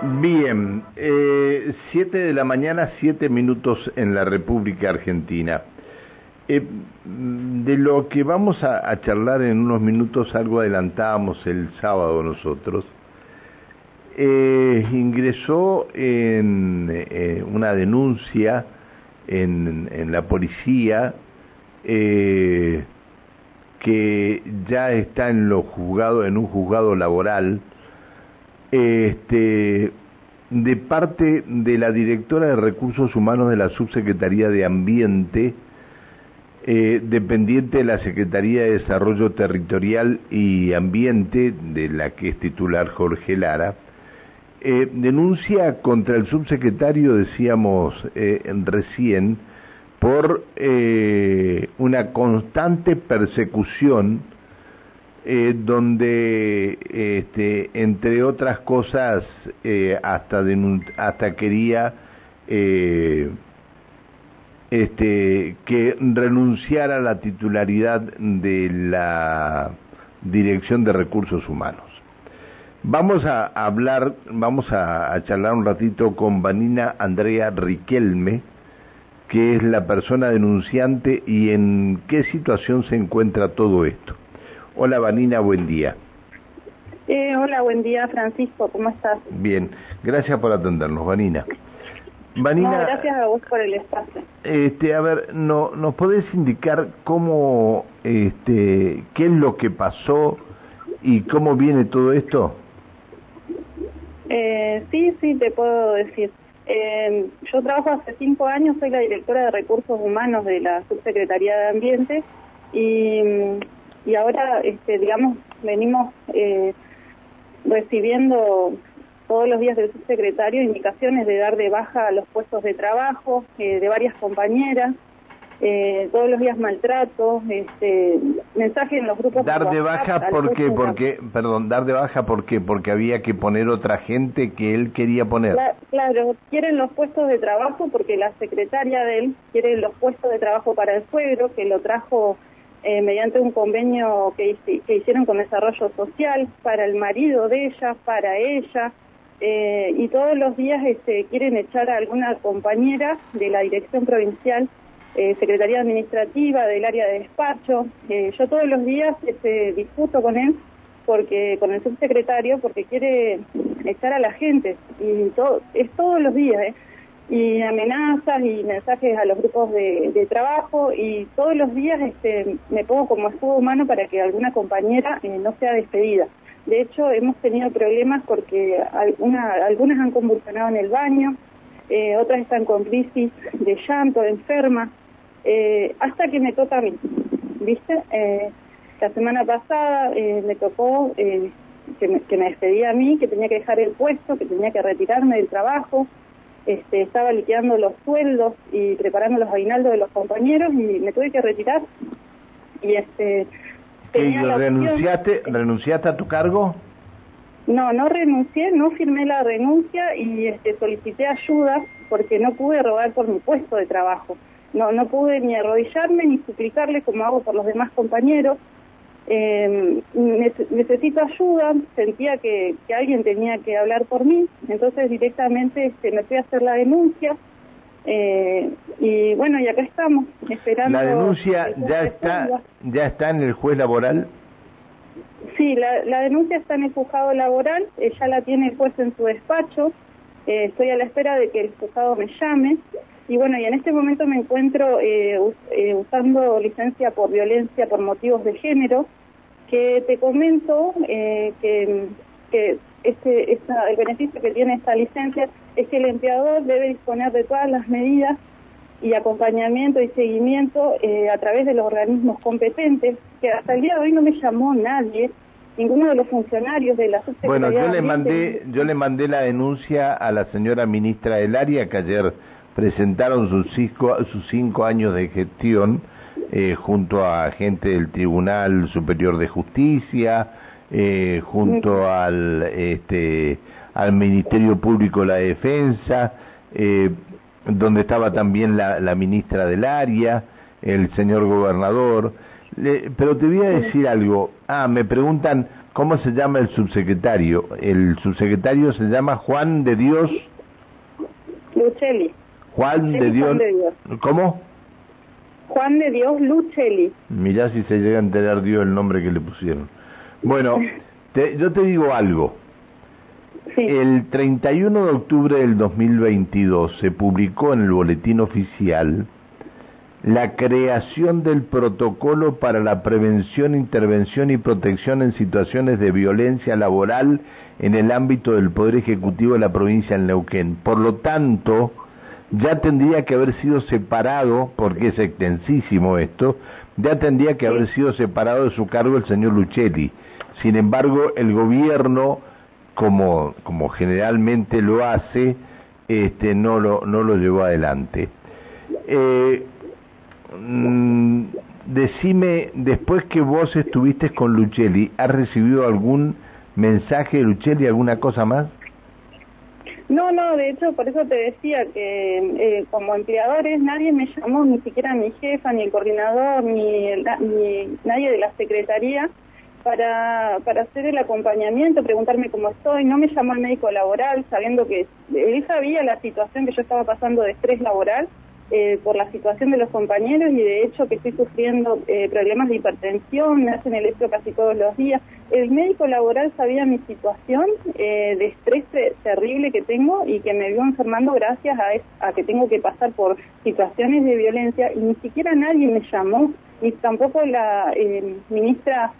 Bien, eh, siete de la mañana, siete minutos en la República Argentina. Eh, de lo que vamos a, charlar en unos minutos, algo adelantábamos el sábado nosotros, eh, ingresó en eh, una denuncia en, la policía que ya está en los juzgados, en un juzgado laboral, este, de parte de la directora de Recursos Humanos de la Subsecretaría de Ambiente, eh, dependiente de la Secretaría de Desarrollo Territorial y Ambiente, de la que es titular Jorge Lara, eh, denuncia contra el subsecretario, decíamos eh, recién, por una constante persecución eh, donde, este, entre otras cosas, eh, hasta, hasta quería eh, este, que renunciara a la titularidad de la Dirección de Recursos Humanos. Vamos a hablar, vamos a, a charlar un ratito con Vanina Andrea Riquelme, que es la persona denunciante y en qué situación se encuentra todo esto. Hola Vanina, buen día. Eh, hola, buen día Francisco, ¿cómo estás? Bien, gracias por atendernos, Vanina. Vanina, gracias a vos por el espacio. Este, a ver, no, ¿nos podés indicar cómo, este, qué es lo que pasó y cómo viene todo esto? Eh, sí, sí, te puedo decir. Eh, yo trabajo hace cinco años, soy la directora de recursos humanos de la Subsecretaría de Ambiente y y ahora, este, digamos, venimos eh, recibiendo todos los días del subsecretario indicaciones de dar de baja a los puestos de trabajo eh, de varias compañeras, eh, todos los días maltrato, este, mensajes en los grupos. Dar de, baja porque, porque, perdón, dar de baja porque porque había que poner otra gente que él quería poner. claro, quieren los puestos de trabajo porque la secretaria de él quiere los puestos de trabajo para el suegro que lo trajo eh, mediante un convenio que, que, hicieron con Desarrollo Social para el marido de ella, para ella, eh, y todos los días este, quieren echar a alguna compañera de la Dirección Provincial, eh, Secretaría Administrativa, del área de despacho. yo todos los días este, discuto con él, porque con el subsecretario, porque quiere echar a la gente, y todo, es todos los días, ¿eh? Y amenazas y mensajes a los grupos de, trabajo y todos los días este, me pongo como escudo humano para que alguna compañera eh, no sea despedida. De hecho, hemos tenido problemas porque alguna, algunas han convulsionado en el baño, eh, otras están con crisis de llanto, de enferma, eh, hasta que me toca a mí, ¿viste? la semana pasada me tocó que me, que me despedía a mí, que tenía que dejar el puesto, que tenía que retirarme del trabajo, este, estaba liquidando los sueldos y preparando los aguinaldos de los compañeros y me tuve que retirar. Y este. renunciaste, ¿Renunciaste a tu cargo? No, no renuncié, no firmé la renuncia y este, solicité ayuda porque no pude robar por mi puesto de trabajo. No, no pude ni arrodillarme ni suplicarle como hago por los demás compañeros eh, necesito ayuda, sentía que, alguien tenía que hablar por mí, entonces directamente este, me fui a hacer la denuncia eh, y bueno, y acá estamos esperando. ¿La denuncia ya está, ya está en el juez laboral? Sí, la, la denuncia está en el juzgado laboral, ya la tiene el juez en su despacho, eh, estoy a la espera de que el juzgado me llame. Y bueno, y en este momento me encuentro eh, eh, usando licencia por violencia por motivos de género, que te comento eh, que, que este, esta, el beneficio que tiene esta licencia es que el empleador debe disponer de todas las medidas y acompañamiento y seguimiento a través de los organismos competentes, que hasta el día de hoy no me llamó nadie, ninguno de los funcionarios de la Bueno, yo le mandé, yo le mandé la denuncia a la señora ministra del área que ayer presentaron sus cinco, sus cinco años de gestión eh, junto a gente del Tribunal Superior de Justicia, eh, junto al, este, al Ministerio Público de la Defensa, eh, donde estaba también la, la, ministra del área, el señor gobernador. pero te voy a decir algo. Ah, me preguntan ¿Cómo se llama el subsecretario? El subsecretario se llama Juan de Dios. Lucelli. Juan de Dios. ¿Cómo? Juan de Dios Lucelli. Mirá si se llega a enterar Dios el nombre que le pusieron. Bueno, yo te digo algo. El 31 de octubre del 2022 se publicó en el boletín oficial la creación del protocolo para la prevención, intervención y protección en situaciones de violencia laboral en el ámbito del Poder Ejecutivo de la provincia de Neuquén. Por lo tanto, ya tendría que haber sido separado, porque es extensísimo esto, ya tendría que haber sido separado de su cargo el señor Luchelli. Sin embargo, el gobierno, como, como generalmente lo hace, este, no, lo, no lo llevó adelante. Eh, mm, decime, después que vos estuviste con Luchelli, ¿has recibido algún mensaje de Luchelli, alguna cosa más? No, no, de hecho, por eso te decía que eh, como empleadores nadie me llamó, ni siquiera mi jefa, ni el coordinador, ni, ni nadie de la secretaría para, para hacer el acompañamiento, preguntarme cómo estoy. No me llamó el médico laboral, sabiendo que él sabía la situación que yo estaba pasando de estrés laboral eh, por la situación de los compañeros y de hecho que estoy sufriendo eh, problemas de hipertensión, me hacen electro casi todos los días. El médico laboral sabía mi situación eh, de estrés terrible que tengo y que me vio enfermando gracias a, a que tengo que pasar por situaciones de violencia y ni siquiera nadie me llamó, ni tampoco la ministra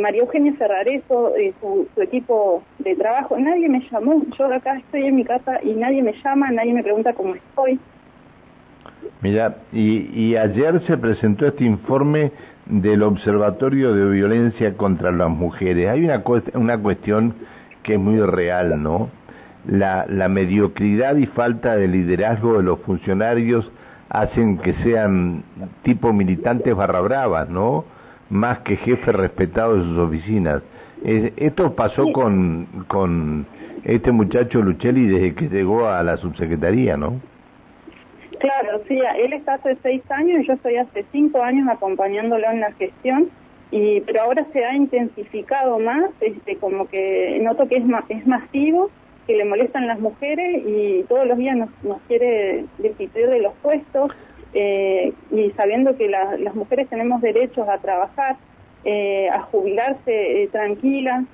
María Eugenia Ferrareso, su, su, equipo de trabajo, nadie me llamó. Yo acá estoy en mi casa y nadie me llama, nadie me pregunta cómo estoy. Mira, y, ayer se presentó este informe del Observatorio de Violencia contra las Mujeres. Hay una, una cuestión que es muy real, ¿no? La, la mediocridad y falta de liderazgo de los funcionarios hacen que sean tipo militantes barra bravas, ¿no? Más que jefes respetados de sus oficinas. esto pasó con, con este muchacho Luchelli desde que llegó a la subsecretaría, ¿no? Claro, sí, él está hace seis años y yo estoy hace cinco años acompañándolo en la gestión, y pero ahora se ha intensificado más, este, como que noto que es, es masivo, que le molestan las mujeres y todos los días nos, nos quiere destituir de los puestos, eh, y sabiendo que las mujeres tenemos derechos a trabajar, eh, a jubilarse eh, tranquilas,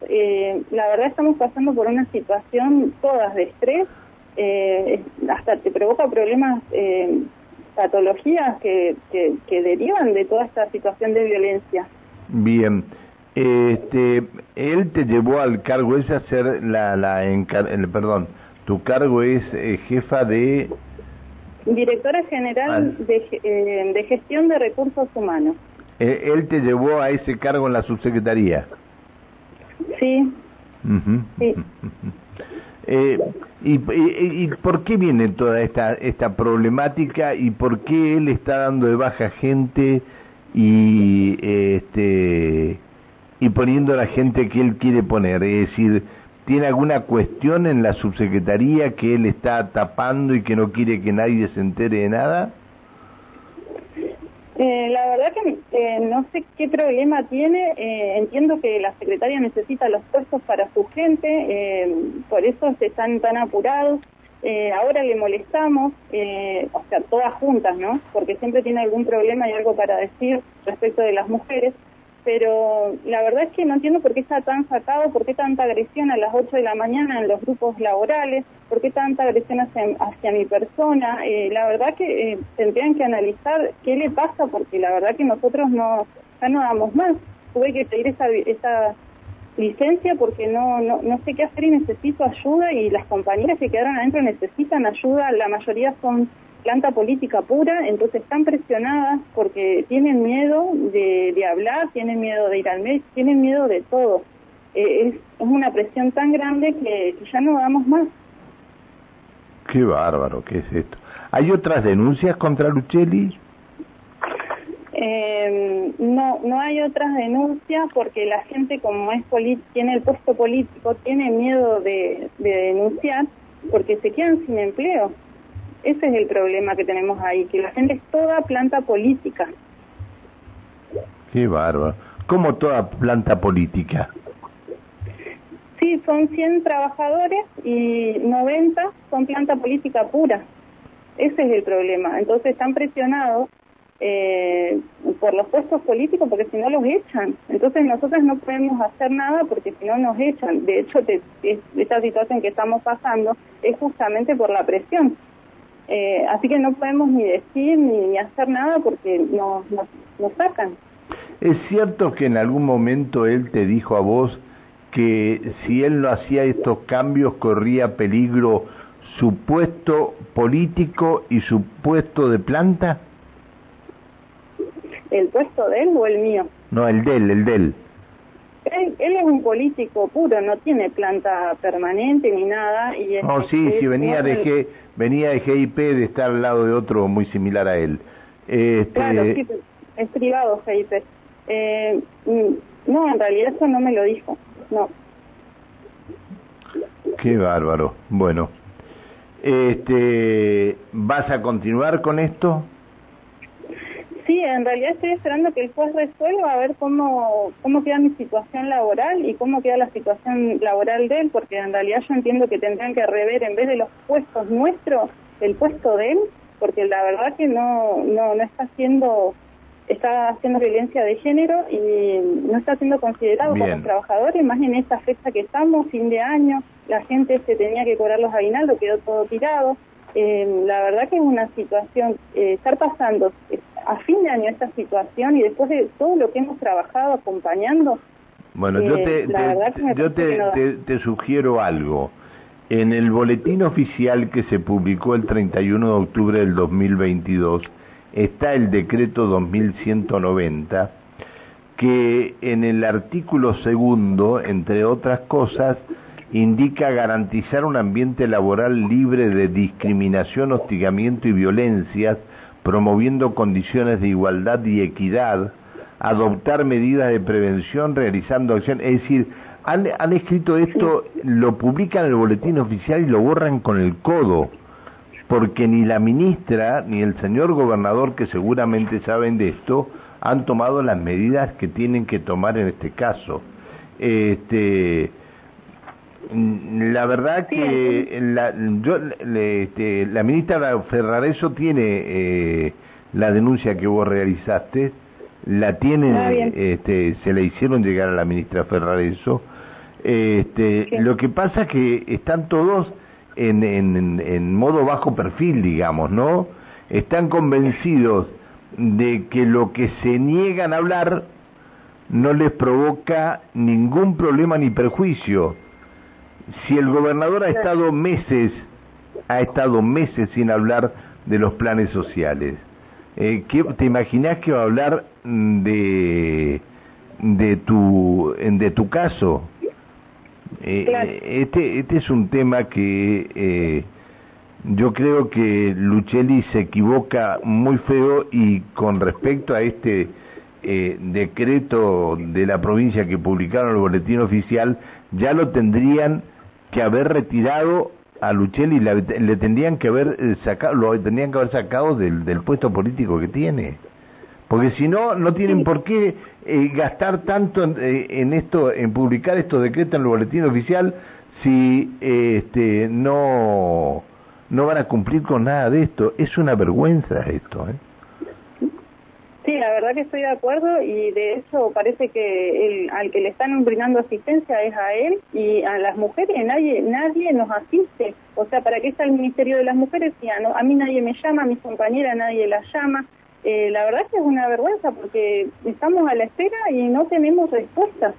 la verdad estamos pasando por una situación todas de estrés, eh, hasta te provoca problemas, eh, patologías que, que, derivan de toda esta situación de violencia. Bien. Este, él te llevó al cargo ese a ser la, la perdón, tu cargo es eh, jefa de directora general de, eh, de, gestión de recursos humanos. él te llevó a ese cargo en la subsecretaría. Sí. sí. Eh, y, y, por qué viene toda esta, esta problemática y por qué él está dando de baja gente y, este, y poniendo a la gente que él quiere poner? Es decir, ¿tiene alguna cuestión en la subsecretaría que él está tapando y que no quiere que nadie se entere de nada? Eh, la verdad que eh, no sé qué problema tiene. Eh, entiendo que la secretaria necesita los puestos para su gente, por eso se están tan apurados. ahora le molestamos, o sea, todas juntas, ¿no? Porque siempre tiene algún problema y algo para decir respecto de las mujeres pero la verdad es que no entiendo por qué está tan sacado, por qué tanta agresión a las 8 de la mañana en los grupos laborales, por qué tanta agresión hacia, mi persona. Eh, la verdad que eh, tendrían que analizar qué le pasa, porque la verdad que nosotros no ya no damos más. Tuve que pedir esa, esa licencia porque no, no, no sé qué hacer y necesito ayuda y las compañeras que quedaron adentro necesitan ayuda, la mayoría son planta política pura, entonces están presionadas porque tienen miedo de, de hablar, tienen miedo de ir al médico, tienen miedo de todo. Eh, es, una presión tan grande que, ya no damos más. Qué bárbaro, ¿qué es esto? ¿Hay otras denuncias contra Luchelli? Eh, no, no hay otras denuncias porque la gente como es tiene el puesto político, tiene miedo de, de denunciar porque se quedan sin empleo. Ese es el problema que tenemos ahí, que la gente es toda planta política. Qué bárbaro. ¿Cómo toda planta política? Sí, son 100 trabajadores y 90 son planta política pura. Ese es el problema. Entonces están presionados eh, por los puestos políticos porque si no los echan. Entonces nosotros no podemos hacer nada porque si no nos echan. De hecho, esta situación que estamos pasando es justamente por la presión. Eh, así que no podemos ni decir ni, hacer nada porque nos, nos sacan. ¿Es cierto que en algún momento él te dijo a vos que si él no hacía estos cambios corría peligro su puesto político y su puesto de planta? ¿El puesto de él o el mío? No, el de él, el de él. Él, es un político puro, no tiene planta permanente ni nada. Y no, sí, sí, venía de, G, venía de GIP de estar al lado de otro muy similar a él. Este... Claro, sí, es privado GIP. Eh, mm, no, en realidad eso no me lo dijo, no. Qué bárbaro. Bueno, este, ¿vas a continuar con esto? Sí, en realidad estoy esperando que el juez resuelva a ver cómo, cómo queda mi situación laboral y cómo queda la situación laboral de él, porque en realidad yo entiendo que tendrían que rever en vez de los puestos nuestros, el puesto de él, porque la verdad que no, no, no está haciendo está haciendo violencia de género y no está siendo considerado como trabajador, y más en esta fecha que estamos, fin de año, la gente se tenía que cobrar los aguinaldos, quedó todo tirado. Eh, la verdad que es una situación, eh, estar pasando a fin de año esta situación y después de todo lo que hemos trabajado acompañando. Bueno, yo eh, te, yo te, te sugiero algo. En el boletín oficial que se publicó el 31 de octubre del 2022, está el decreto 2190, que en el artículo segundo, entre otras cosas, indica garantizar un ambiente laboral libre de discriminación, hostigamiento y violencias, promoviendo condiciones de igualdad y equidad, adoptar medidas de prevención, realizando acciones, es decir, han, han escrito esto, lo publican en el boletín oficial y lo borran con el codo porque ni la ministra ni el señor gobernador, que seguramente saben de esto, han tomado las medidas que tienen que tomar en este caso. Este, la verdad que la, yo, este, la ministra Ferrareso tiene eh, la denuncia que vos realizaste, la tiene, este, se le hicieron llegar a la ministra Ferrareso. Este, lo que pasa es que están todos en, en, en modo bajo perfil, digamos, ¿no? Están convencidos de que lo que se niegan a hablar no les provoca ningún problema ni perjuicio. Si el gobernador ha estado meses, ha estado meses sin hablar de los planes sociales, eh, ¿te imaginas que va a hablar de, de, tu, de tu caso? Eh, este, este es un tema que eh, yo creo que Luchelli se equivoca muy feo y con respecto a este eh, decreto de la provincia que publicaron el boletín oficial, ya lo tendrían que haber retirado a Luchelli, le, tendrían que haber sacado, lo tendrían que haber sacado del, del puesto político que tiene porque si no, no tienen por qué eh, gastar tanto eh, en, esto, en publicar estos decretos en el boletín oficial, si este, no, no van a cumplir con nada de esto. Es una vergüenza esto. ¿eh? Sí, la verdad que estoy de acuerdo y de hecho parece que el, al que le están brindando asistencia es a él y a las mujeres nadie nadie nos asiste. O sea, ¿para qué está el Ministerio de las Mujeres? Si a, a mí nadie me llama, a mis compañeras nadie la llama. Eh, la verdad que es una vergüenza porque estamos a la espera y no tenemos respuesta.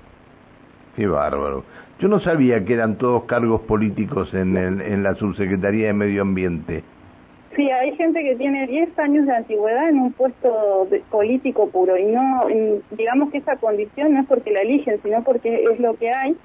Qué bárbaro. Yo no sabía que eran todos cargos políticos en, en la Subsecretaría de Medio Ambiente. Sí, hay gente que tiene 10 años de antigüedad en un puesto político puro y no, digamos que esa condición no es porque la eligen, sino porque es lo que hay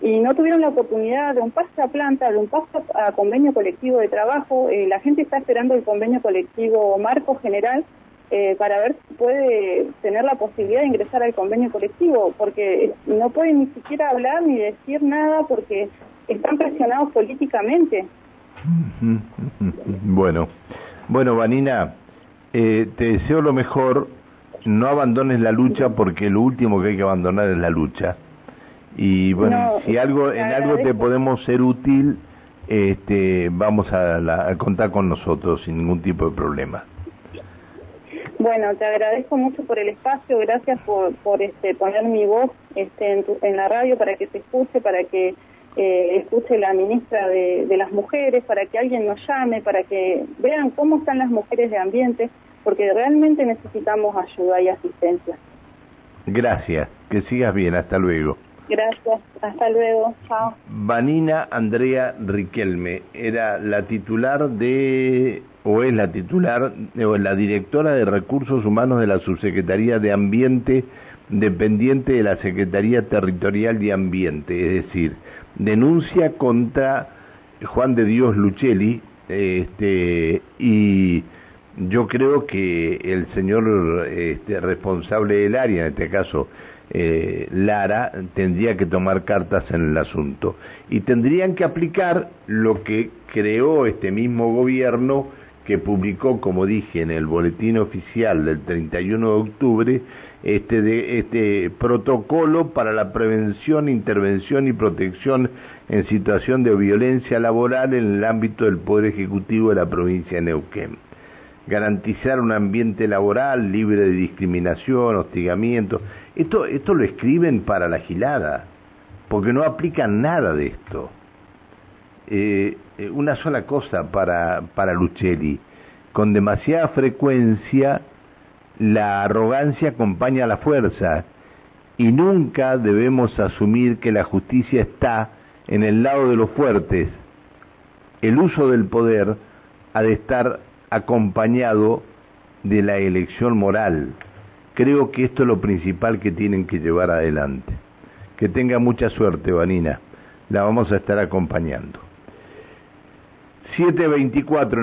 y no tuvieron la oportunidad de un paso a planta, de un paso a convenio colectivo de trabajo. Eh, la gente está esperando el convenio colectivo marco general eh, para ver si puede tener la posibilidad de ingresar al convenio colectivo, porque no pueden ni siquiera hablar ni decir nada porque están presionados políticamente. Bueno, bueno, Vanina, eh, te deseo lo mejor, no abandones la lucha porque lo último que hay que abandonar es la lucha. Y bueno, si algo en algo te podemos ser útil, este, vamos a, contar con nosotros sin ningún tipo de problema. Bueno, te agradezco mucho por el espacio, gracias por, por este, poner mi voz este, en, la radio para que se escuche, para que eh, escuche la ministra de, de, las mujeres, para que alguien nos llame, para que vean cómo están las mujeres de ambiente, porque realmente necesitamos ayuda y asistencia. Gracias, que sigas bien, hasta luego. Gracias, hasta luego, chao. Vanina Andrea Riquelme era la titular de, o es la titular, o la directora de Recursos Humanos de la Subsecretaría de Ambiente, dependiente de la Secretaría Territorial de Ambiente, es decir, denuncia contra Juan de Dios Luchelli, este, y yo creo que el señor este, responsable del área, en este caso eh, Lara, tendría que tomar cartas en el asunto. Y tendrían que aplicar lo que creó este mismo gobierno que publicó, como dije, en el boletín oficial del 31 de octubre, este, de, este protocolo para la prevención, intervención y protección en situación de violencia laboral en el ámbito del Poder Ejecutivo de la provincia de Neuquén garantizar un ambiente laboral libre de discriminación, hostigamiento. Esto, esto lo escriben para la gilada, porque no aplican nada de esto. Eh, eh, una sola cosa para, para Lucelli, con demasiada frecuencia la arrogancia acompaña a la fuerza y nunca debemos asumir que la justicia está en el lado de los fuertes. El uso del poder ha de estar acompañado de la elección moral. Creo que esto es lo principal que tienen que llevar adelante. Que tenga mucha suerte, Vanina. La vamos a estar acompañando. 724